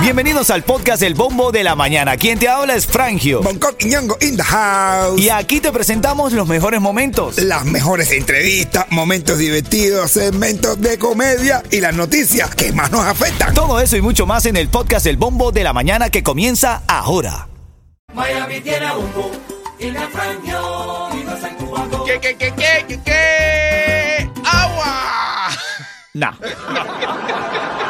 Bienvenidos al podcast El Bombo de la Mañana. Quien te habla es Frangio. Bangkok y Ñongo in the house. Y aquí te presentamos los mejores momentos. Las mejores entrevistas, momentos divertidos, segmentos de comedia y las noticias que más nos afectan. Todo eso y mucho más en el podcast El Bombo de la Mañana que comienza ahora. Miami tiene un boom y la Frangio y no. ¿Qué, qué, qué, qué, qué, qué? ¡Agua! No.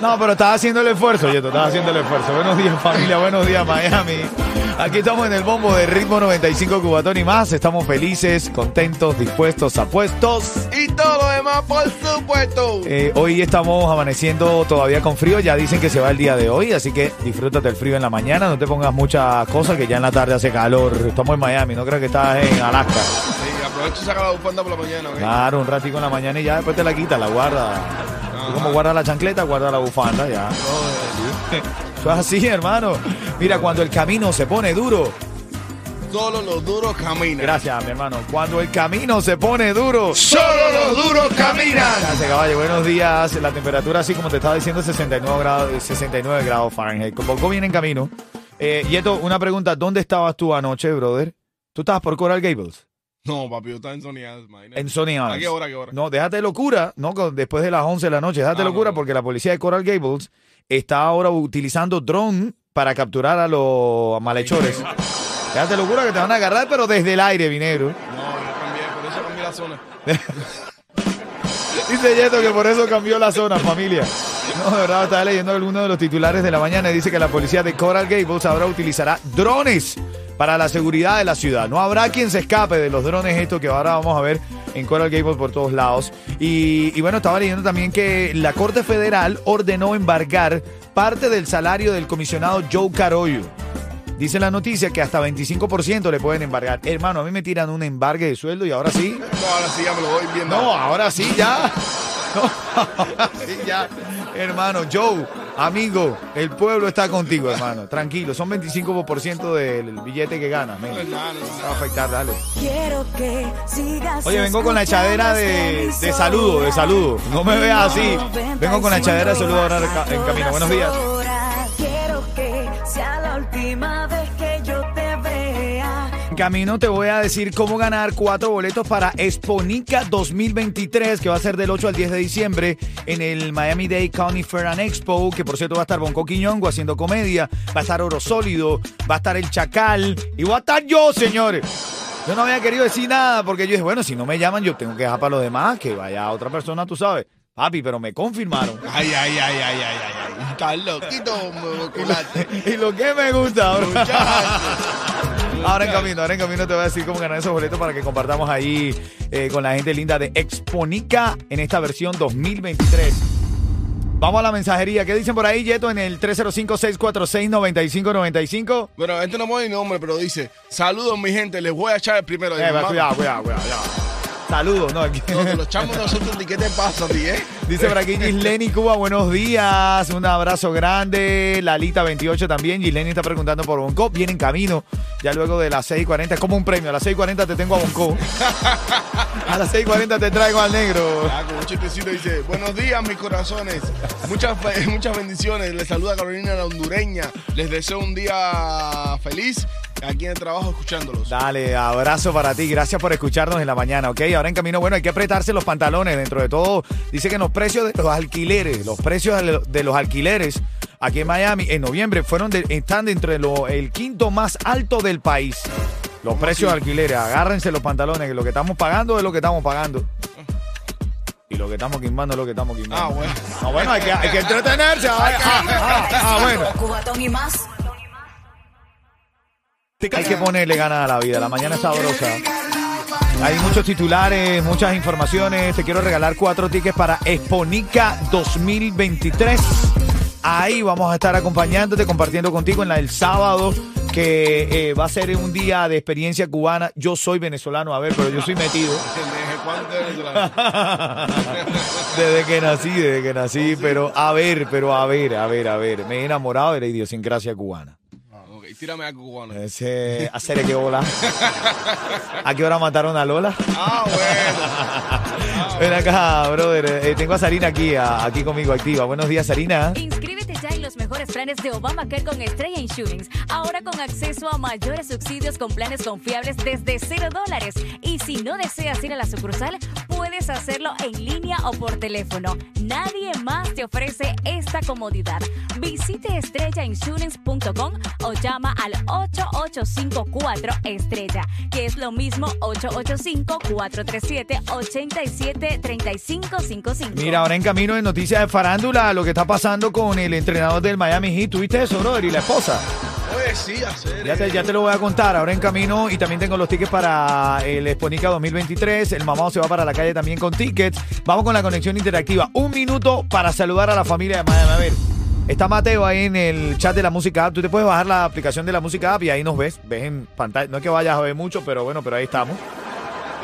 No, pero estaba haciendo el esfuerzo, Yeto, estaba haciendo el esfuerzo. Buenos días, familia, buenos días, Miami. Aquí estamos en el bombo de Ritmo 95 Cubatón y más. Estamos felices, contentos, dispuestos, apuestos. Y todo lo demás, por supuesto. Eh, hoy estamos amaneciendo todavía con frío, ya dicen que se va el día de hoy, así que disfrútate el frío en la mañana, no te pongas muchas cosas que ya en la tarde hace calor. Estamos en Miami, no creo que estás en Alaska. Sí, aprovecho y saca la bufanda por la mañana. Claro, un ratico en la mañana y ya después te la quitas, la guarda. Tú como guarda la chancleta, guarda la bufanda, ya. Eso es así, hermano. Mira, cuando el camino se pone duro. Solo los duros caminan. Gracias, mi hermano. Cuando el camino se pone duro. Solo los duros caminan. Gracias, caballo. Buenos días. La temperatura, así como te estaba diciendo, es 69 grados, 69 grados Fahrenheit. Bonco viene en camino. Eh, Yeto, una pregunta. ¿Dónde estabas tú anoche, brother? ¿Tú estabas por Coral Gables? No, papi, yo estaba en Sony imagínate. En Sony. ¿A qué hora, a qué hora? No, déjate locura, no después de las 11 de la noche, déjate Ah, locura no. porque la policía de Coral Gables está ahora utilizando drone para capturar a los malhechores. Déjate locura que te van a agarrar, pero desde el aire, vinegro. No, yo cambié, por eso cambié la zona. Dice Yeto que por eso cambió la zona, familia. No, de verdad, estaba leyendo alguno de los titulares de la mañana y dice que la policía de Coral Gables ahora utilizará drones para la seguridad de la ciudad. No habrá quien se escape de los drones estos que ahora vamos a ver en Coral Gables por todos lados. Y, y bueno, estaba leyendo también que la Corte Federal ordenó embargar parte del salario del comisionado Joe Carollo. Dice la noticia que hasta 25% le pueden embargar. Hermano, a mí me tiran un embargue de sueldo y ahora sí. No, ahora sí ya me lo voy viendo. No, ahora sí ya. No, ahora sí ya. Hermano, Joe, amigo, el pueblo está contigo, hermano. Tranquilo, son 25% del billete que ganas. men. No. No va a afectar, dale. Quiero que sigas Oye, vengo con la echadera de, de saludo, de saludo. No me veas así. Vengo con la echadera de saludo ahora en camino. Buenos días. Camino te voy a decir cómo ganar cuatro boletos para Exponica 2023, que va a ser del 8 al 10 de diciembre en el Miami Dade County Fair and Expo, que por cierto va a estar Bonco Quiñongo haciendo comedia, va a estar Oro Sólido, va a estar El Chacal y va a estar yo, señores. Yo no había querido decir nada porque yo dije, bueno, si no me llaman, yo tengo que dejar para los demás, que vaya otra persona, tú sabes. Papi, pero me confirmaron. Ay, ay, ay, ay, ay, ay. Estás loquito, moculate. y lo que me gusta ahora. Ahora en camino, ahora en camino te voy a decir cómo ganar esos boletos para que compartamos ahí eh, con la gente linda de Exponica en esta versión 2023. Vamos a la mensajería. ¿Qué dicen por ahí, Yeto, en el 305-646-9595? Bueno, este no pone ni nombre, pero dice: Saludos, mi gente, les voy a echar el primero. Eh, Digo, va, "Mamá, cuidado, cuidado, cuidado. cuidado. Saludos, ¿no? Aquí- No, te lo echamos nosotros, ¿y qué te pasa a ti, eh? Dice por aquí Gisleni Cuba, buenos días, un abrazo grande. Lalita 28 también, Gisleni está preguntando por Bonco, viene en camino, ya luego de las 6.40, es como un premio, a las 6.40 te tengo a Bonco. A las 6.40 te traigo al negro. Ah, con un chistecito dice, buenos días mis corazones, muchas, muchas bendiciones, les saluda Carolina la hondureña, les deseo un día feliz aquí en el trabajo escuchándolos. Dale, abrazo para ti, gracias por escucharnos en la mañana, ¿ok? Ahora en camino, bueno, hay que apretarse los pantalones, dentro de todo, dice que los precios de los alquileres, los precios de lo- de los alquileres aquí en Miami en noviembre fueron de- están dentro del el quinto más alto del país. Los precios de alquileres, agárrense los pantalones, que lo que estamos pagando es lo que estamos pagando. Y lo que estamos quimbando es lo que estamos quimbando. Ah, bueno. No, bueno, hay que, hay que entretenerse. Ah, ah, ah, bueno. Cubatón y más. Hay que ponerle ganas a la vida. La mañana es sabrosa. Hay muchos titulares, muchas informaciones. Te quiero regalar cuatro tickets para Exponica 2023. Ahí vamos a estar acompañándote, compartiendo contigo en la del sábado, que eh, va a ser un día de experiencia cubana. Yo soy venezolano, a ver, pero yo soy metido. ¿Desde que nací, desde que nací, pero a ver, pero a ver, a ver, a ver. Me he enamorado de la idiosincrasia cubana. Tírame algo cubano. Ese, hacer que hola. ¿A qué hora mataron a Lola? Ah, bueno. Ven acá, brother. Eh, tengo a Sarina aquí, a- aquí conmigo, activa. Buenos días, Sarina. En los mejores planes de Obamacare con Estrella Insurance. Ahora con acceso a mayores subsidios con planes confiables desde cero dólares. Y si no deseas ir a la sucursal, puedes hacerlo en línea o por teléfono. Nadie más te ofrece esta comodidad. Visite estrellainsurance.com o llama al 8854 Estrella, que es lo mismo 885-437-873555. Mira, ahora en camino de noticias de farándula, lo que está pasando con el entrenador del Miami Heat. ¿Tuviste eso, brother? Y la esposa. Oye, sí, hacer. Ya te, ya te lo voy a contar. Ahora en camino y también tengo los tickets para el Exponica 2023. El mamado se va para la calle también con tickets. Vamos con la conexión interactiva. Un minuto para saludar a la familia de Miami. A ver, está Mateo ahí en el chat de la música app. Tú te puedes bajar la aplicación de la música app y ahí nos ves. Ves en pantalla. No es que vayas a ver mucho, pero bueno, pero ahí estamos.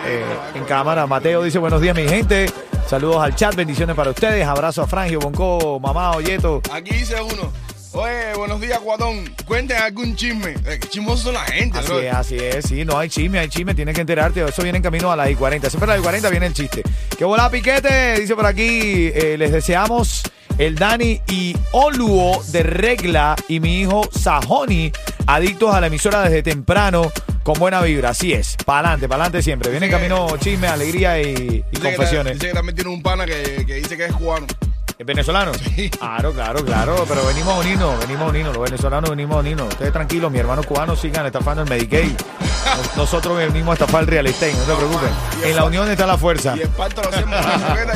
Eh, en cámara, Mateo dice buenos días mi gente. Saludos al chat, bendiciones para ustedes. Abrazo a Frangio, Bonco, mamá, Oyeto. Aquí dice uno. Oye, buenos días, Guatón. Cuenten algún chisme. Eh, qué chismosos son la gente, Así bro. es, así es, sí, no hay chisme, hay chisme, tienes que enterarte, eso viene en camino a las I-40, siempre a las I-40 viene el chiste. ¡Qué bola, piquete! Dice por aquí, eh, les deseamos el Dani y Oluo de Regla y mi hijo Sajoni, adictos a la emisora desde temprano, con buena vibra, así es, para adelante, para adelante siempre, viene en camino chisme, alegría y, y Dice que, confesiones. dice que también tiene un pana que, que dice que es cubano. ¿Es venezolano? Claro, claro, claro, pero venimos a unirnos, venimos a unirnos, los venezolanos venimos a unirnos. Ustedes tranquilos, mi hermano cubano sigan estafando el Medicaid. Nos- Nosotros venimos a estafar el real estate, no se preocupen. En la unión está la fuerza. Y el parto lo hacemos y ¿verdad?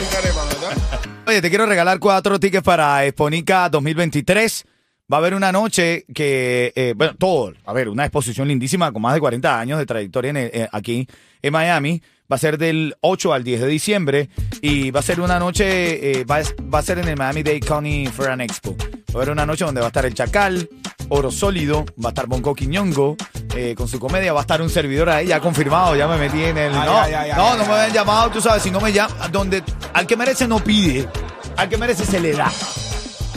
Oye, te quiero regalar cuatro tickets para Exponica 2023. Va a haber una noche que, eh, bueno, todo, a ver, una exposición lindísima con más de 40 años de trayectoria en el- eh, aquí en Miami. Va a ser del 8 al 10 de diciembre y va a ser una noche, eh, va, a- va a ser en el Miami Dade County Fair and Expo. Va a haber una noche donde va a estar el Chacal, Oro Sólido, va a estar Bonco Quiñongo eh, con su comedia, va a estar un servidor ahí ya confirmado, ya me metí en el... Ay, no, ay, ay, no, no me habían llamado, tú sabes, si no me llaman, donde al que merece no pide, al que merece se le da.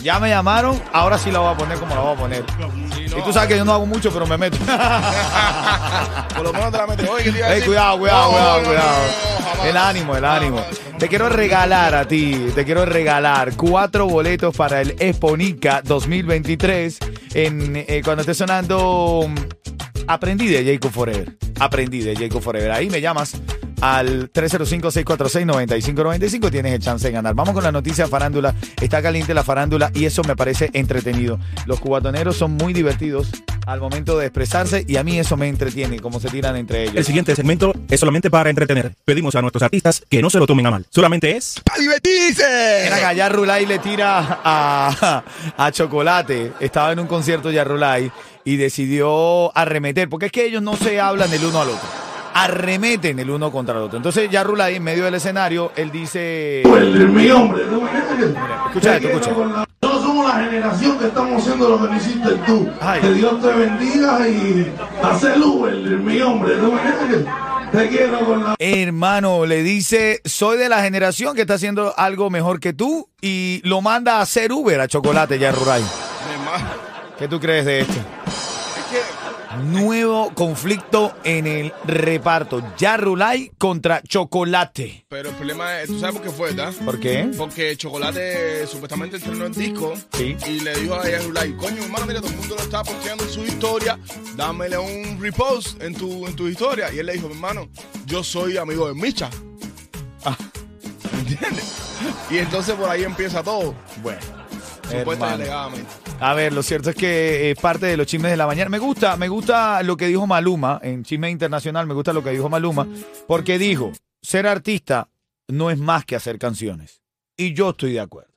Ya me llamaron, ahora sí la voy a poner como la voy a poner. Y tú sabes que yo no hago mucho, pero me meto. Por lo menos te la metes. Oye, ¿qué te iba a Ey, decir? cuidado, cuidado, No, cuidado, no, no, cuidado. no, jamás. El ánimo, el ánimo. Te quiero regalar a ti, te quiero regalar cuatro boletos para el Exponica 2023 en, eh, cuando esté sonando mm, Aprendí de Jacob Forever. Aprendí de Jacob Forever. Ahí me llamas al 305-646-9595. Tienes el chance de ganar. Vamos con la noticia farándula. Está caliente la farándula y eso me parece entretenido. Los cubatoneros son muy divertidos al momento de expresarse y a mí eso me entretiene, cómo se tiran entre ellos. El siguiente segmento es solamente para entretener. Pedimos a nuestros artistas que no se lo tomen a mal. Solamente es ¡A divertirse! Mira que Yarrulay le tira a, a Chocolate. Estaba en un concierto Yarrulay y decidió arremeter, porque es que ellos no se hablan el uno al otro. Arremeten el uno contra el otro. Entonces Yarrulay en medio del escenario, él dice... mi hombre, ¿no? Escucha esto, escucha. Nosotros somos la generación que estamos haciendo lo que no hiciste tú. Ay. Que Dios te bendiga y hacer Uber, mi hombre, ¿no? Te quiero con la Hermano, le dice, soy de la generación que está haciendo algo mejor que tú y lo manda a hacer Uber a Chocolate hermano. ¿Qué tú crees de esto? Nuevo conflicto en el reparto. Yarrulay contra Chocolate. Pero el problema es, ¿tú sabes por qué fue, verdad? ¿Por qué? Porque Chocolate supuestamente estrenó el disco Sí. y le dijo a Yarulay, coño hermano, mira, todo el mundo lo está posteando en su historia, dámele un repost en tu, en tu historia. Y él le dijo, hermano, yo soy amigo de Micha. Ah. ¿Me entiendes? Y entonces por ahí empieza todo, Bueno. Alegadamente. A ver, lo cierto es que es parte de los chismes de la mañana. Me gusta, me gusta lo que dijo Maluma en Chisme Internacional, me gusta lo que dijo Maluma, porque dijo, ser artista no es más que hacer canciones. Y yo estoy de acuerdo.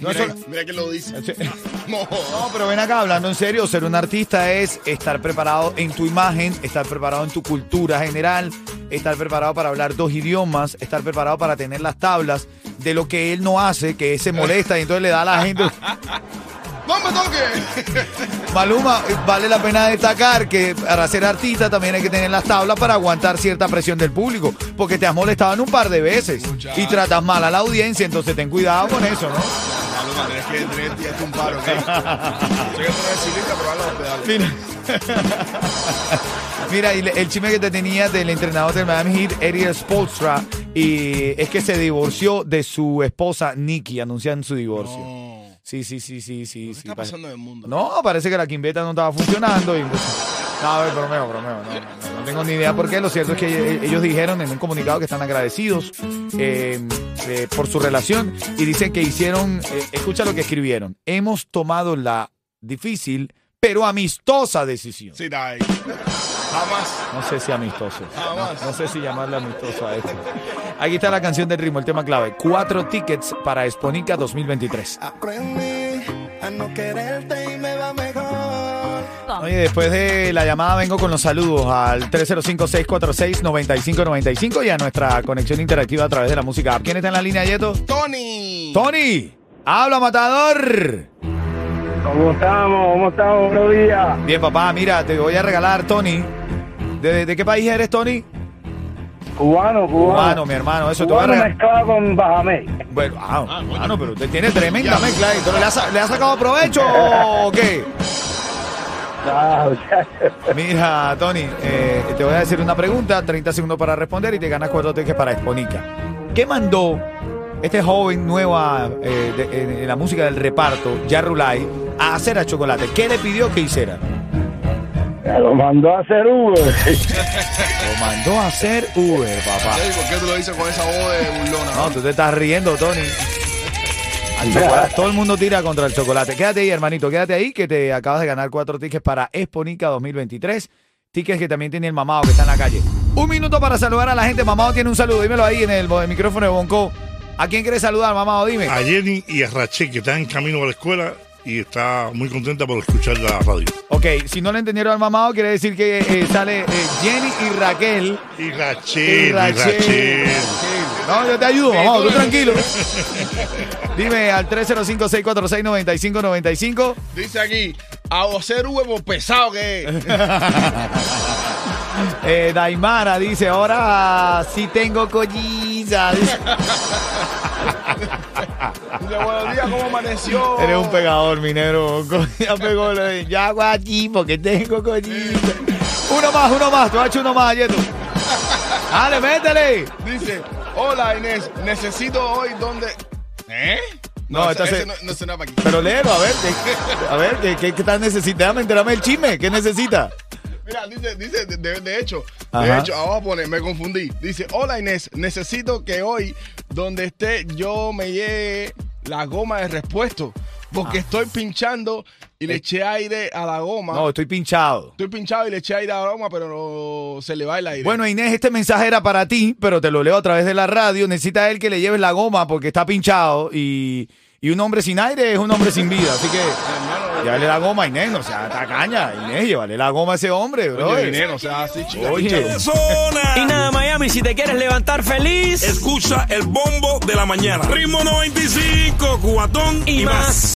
No, mira, eso- mira que lo dice. No, pero ven acá, hablando en serio, ser un artista es estar preparado en tu imagen, estar preparado en tu cultura general, estar preparado para hablar dos idiomas, estar preparado para tener las tablas de lo que él no hace, que se molesta y entonces le da a la gente... ¡No me toques! Maluma, vale la pena destacar que para ser artista también hay que tener las tablas para aguantar cierta presión del público, porque te has molestado en un par de veces y tratas mal a la audiencia, entonces ten cuidado con eso, ¿no? Maluma, tienes que, tienes que tirarte un paro, ¿ok? Que ciclista, pero hazlo los pedales. Mira, Mira, y le- el chisme que te tenía del entrenador del Miami Heat, Eddie Spolstra, Y es que se divorció de su esposa Nikki, anuncian su divorcio. No. Sí, sí, sí, sí, sí. ¿Qué sí, está pare- pasando en el mundo? No, parece que la quimbeta no estaba funcionando. Y... No, a ver, bromeo, bromeo. No, no, no, no tengo ni idea por qué. Lo cierto es que e- ellos dijeron en un comunicado que están agradecidos eh, eh, por su relación y dicen que hicieron, eh, escucha lo que escribieron, hemos tomado la difícil pero amistosa decisión. Sí, da ahí. Jamás. No sé si amistoso. Jamás. No sé si llamarle amistoso a esto. Aquí está la canción del ritmo, el tema clave. Cuatro tickets para Exponica 2023. Aprendí a no quererte y me Oye, después de la llamada vengo con los saludos al 305-646-9595 y a nuestra conexión interactiva a través de la música. ¿Quién está en la línea, Yeto? Tony. ¡Tony! ¡Habla, matador! ¿Cómo estamos? ¿Cómo estamos? Buenos días. Bien, papá, mira, te voy a regalar, Tony. ¿De, de qué país eres, Tony? Cubano, cubano. Cubano, mi hermano, eso te voy a Cubano regalar. mezclado con Bajamé. Bueno, ah, hermano, pero usted tiene tremenda mezcla ahí. ¿Pero le ha, le ha sacado provecho o qué? Ah. Mira, Tony, eh, te voy a decir una pregunta, 30 segundos para responder y te ganas cuatro tickets para Exponica. ¿Qué mandó este joven nueva eh, de- en, en la música del reparto, Yarrulay, a hacer a Chocolate? ¿Qué le pidió que hiciera? Me lo mandó a hacer Uber. Lo mandó a hacer Uber, papá. ¿Por qué tú lo dices con esa voz de burlona? No, tú te estás riendo, Tony. Al chocolate- Todo el mundo tira contra el chocolate. Quédate ahí, hermanito, quédate ahí que te acabas de ganar cuatro tickets para Exponica 2023. Tickets que también tiene el mamado que está en la calle. Un minuto para saludar a la gente. Mamado tiene un saludo. Dímelo ahí en el, el micrófono de Bonco. ¿A quién quieres saludar, mamado? Dime. a Jenny y a Rachel que están en camino a la escuela y está muy contenta por escuchar la radio. Ok, si no le entendieron al mamado, quiere decir que eh, sale eh, Jenny y Raquel. Y Rachel, Y y Rachel. Rachel. No, yo te ayudo, mamado, tú tranquilo. Dime al 305-646-9595. Dice aquí, a hacer huevo pesado que es. Eh, Daimara dice, ahora sí tengo colliza. Dice, buenos días, ¿cómo amaneció? Eres un pegador, minero. Ya pegó lo de, hago aquí porque tengo colliza. Uno más, uno más. Tú has hecho uno más, Yeto. Dale, métele. Dice, hola Inés, necesito hoy donde... ¿Eh? No, ese, esta se- no, no para aquí. Pero léelo, a ver. ¿qué- a ver, ¿qué, qué, qué tal necesita? Déjame enterarme el chisme. ¿Qué necesita? Mira, dice, dice, de, hecho, Ajá. de hecho, ahora pone, me confundí. Dice, hola Inés, necesito que hoy, donde esté, yo me lleve la goma de repuesto, porque estoy pinchando y le eché aire a la goma. Ah. No, estoy pinchado. Estoy pinchado y le eché aire a la goma, pero no se le va el aire. Bueno, Inés, este mensaje era para ti, pero te lo leo a través de la radio. Necesita él que le lleves la goma porque está pinchado y, y un hombre sin aire es un hombre sin vida. Así que llévale la goma a Inés, no sea tacaña. Inés, llévale la goma a ese hombre, bro. Oye, Inés, no seas así, chica. Oye. Y nada, Miami, si te quieres levantar feliz. Escucha el bombo de la mañana. Ritmo 95, cuatón y, Y más. más.